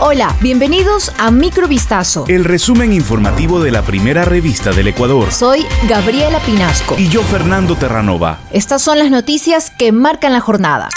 Hola, bienvenidos a Microvistazo. El resumen informativo de la primera revista del Ecuador. Soy Gabriela Pinasco. Y yo, Fernando Terranova. Estas son las noticias que marcan la jornada.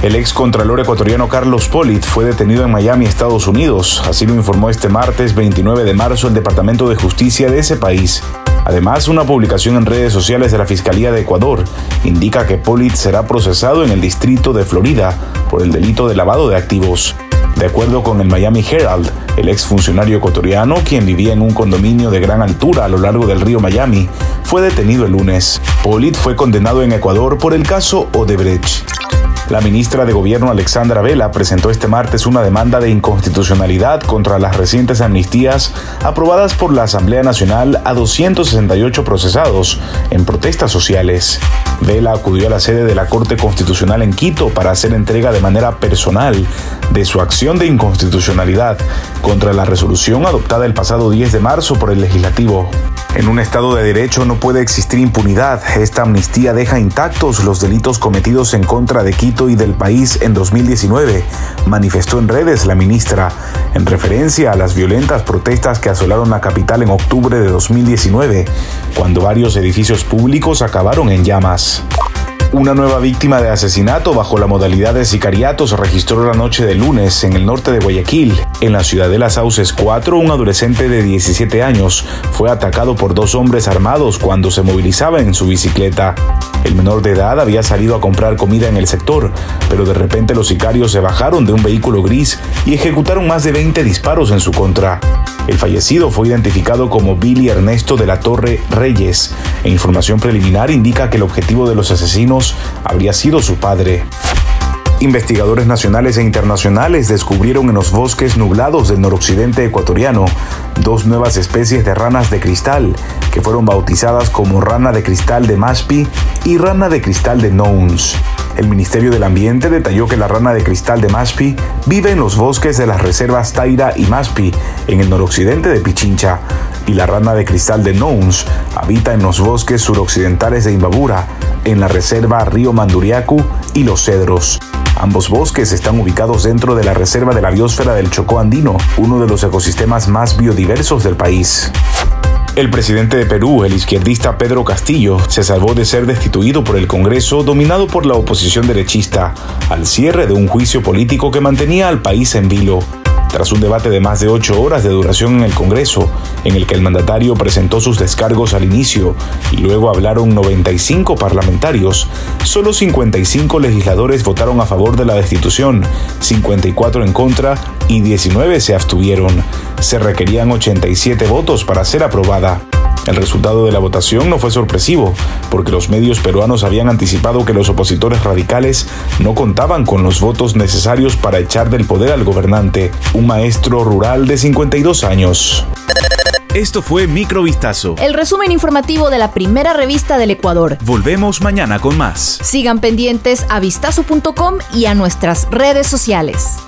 El ex contralor ecuatoriano Carlos Polit fue detenido en Miami, Estados Unidos. Así lo informó este martes 29 de marzo el Departamento de Justicia de ese país. Además, una publicación en redes sociales de la Fiscalía de Ecuador indica que Polit será procesado en el distrito de Florida por el delito de lavado de activos. De acuerdo con el Miami Herald, el exfuncionario ecuatoriano, quien vivía en un condominio de gran altura a lo largo del río Miami, fue detenido el lunes. Polit fue condenado en Ecuador por el caso Odebrecht. La ministra de Gobierno Alexandra Vela presentó este martes una demanda de inconstitucionalidad contra las recientes amnistías aprobadas por la Asamblea Nacional a 268 procesados en protestas sociales. Vela acudió a la sede de la Corte Constitucional en Quito para hacer entrega de manera personal de su acción de inconstitucionalidad contra la resolución adoptada el pasado 10 de marzo por el legislativo. En un Estado de Derecho no puede existir impunidad. Esta amnistía deja intactos los delitos cometidos en contra de Quito y del país en 2019, manifestó en redes la ministra, en referencia a las violentas protestas que asolaron la capital en octubre de 2019, cuando varios edificios públicos acabaron en llamas. Una nueva víctima de asesinato bajo la modalidad de sicariato se registró la noche de lunes en el norte de Guayaquil. En la ciudad de Las Sauces 4, un adolescente de 17 años fue atacado por dos hombres armados cuando se movilizaba en su bicicleta. El menor de edad había salido a comprar comida en el sector, pero de repente los sicarios se bajaron de un vehículo gris y ejecutaron más de 20 disparos en su contra. El fallecido fue identificado como Billy Ernesto de la Torre Reyes e información preliminar indica que el objetivo de los asesinos habría sido su padre. Investigadores nacionales e internacionales descubrieron en los bosques nublados del noroccidente ecuatoriano dos nuevas especies de ranas de cristal que fueron bautizadas como rana de cristal de Maspi y rana de cristal de Nouns. El Ministerio del Ambiente detalló que la rana de cristal de Maspi vive en los bosques de las reservas Taira y Maspi, en el noroccidente de Pichincha, y la rana de cristal de Nouns habita en los bosques suroccidentales de Imbabura, en la reserva Río Manduriacu y Los Cedros. Ambos bosques están ubicados dentro de la Reserva de la Biosfera del Chocó Andino, uno de los ecosistemas más biodiversos del país. El presidente de Perú, el izquierdista Pedro Castillo, se salvó de ser destituido por el Congreso dominado por la oposición derechista, al cierre de un juicio político que mantenía al país en vilo. Tras un debate de más de ocho horas de duración en el Congreso, en el que el mandatario presentó sus descargos al inicio y luego hablaron 95 parlamentarios, solo 55 legisladores votaron a favor de la destitución, 54 en contra y 19 se abstuvieron. Se requerían 87 votos para ser aprobada. El resultado de la votación no fue sorpresivo, porque los medios peruanos habían anticipado que los opositores radicales no contaban con los votos necesarios para echar del poder al gobernante, un maestro rural de 52 años. Esto fue Microvistazo. El resumen informativo de la primera revista del Ecuador. Volvemos mañana con más. Sigan pendientes a vistazo.com y a nuestras redes sociales.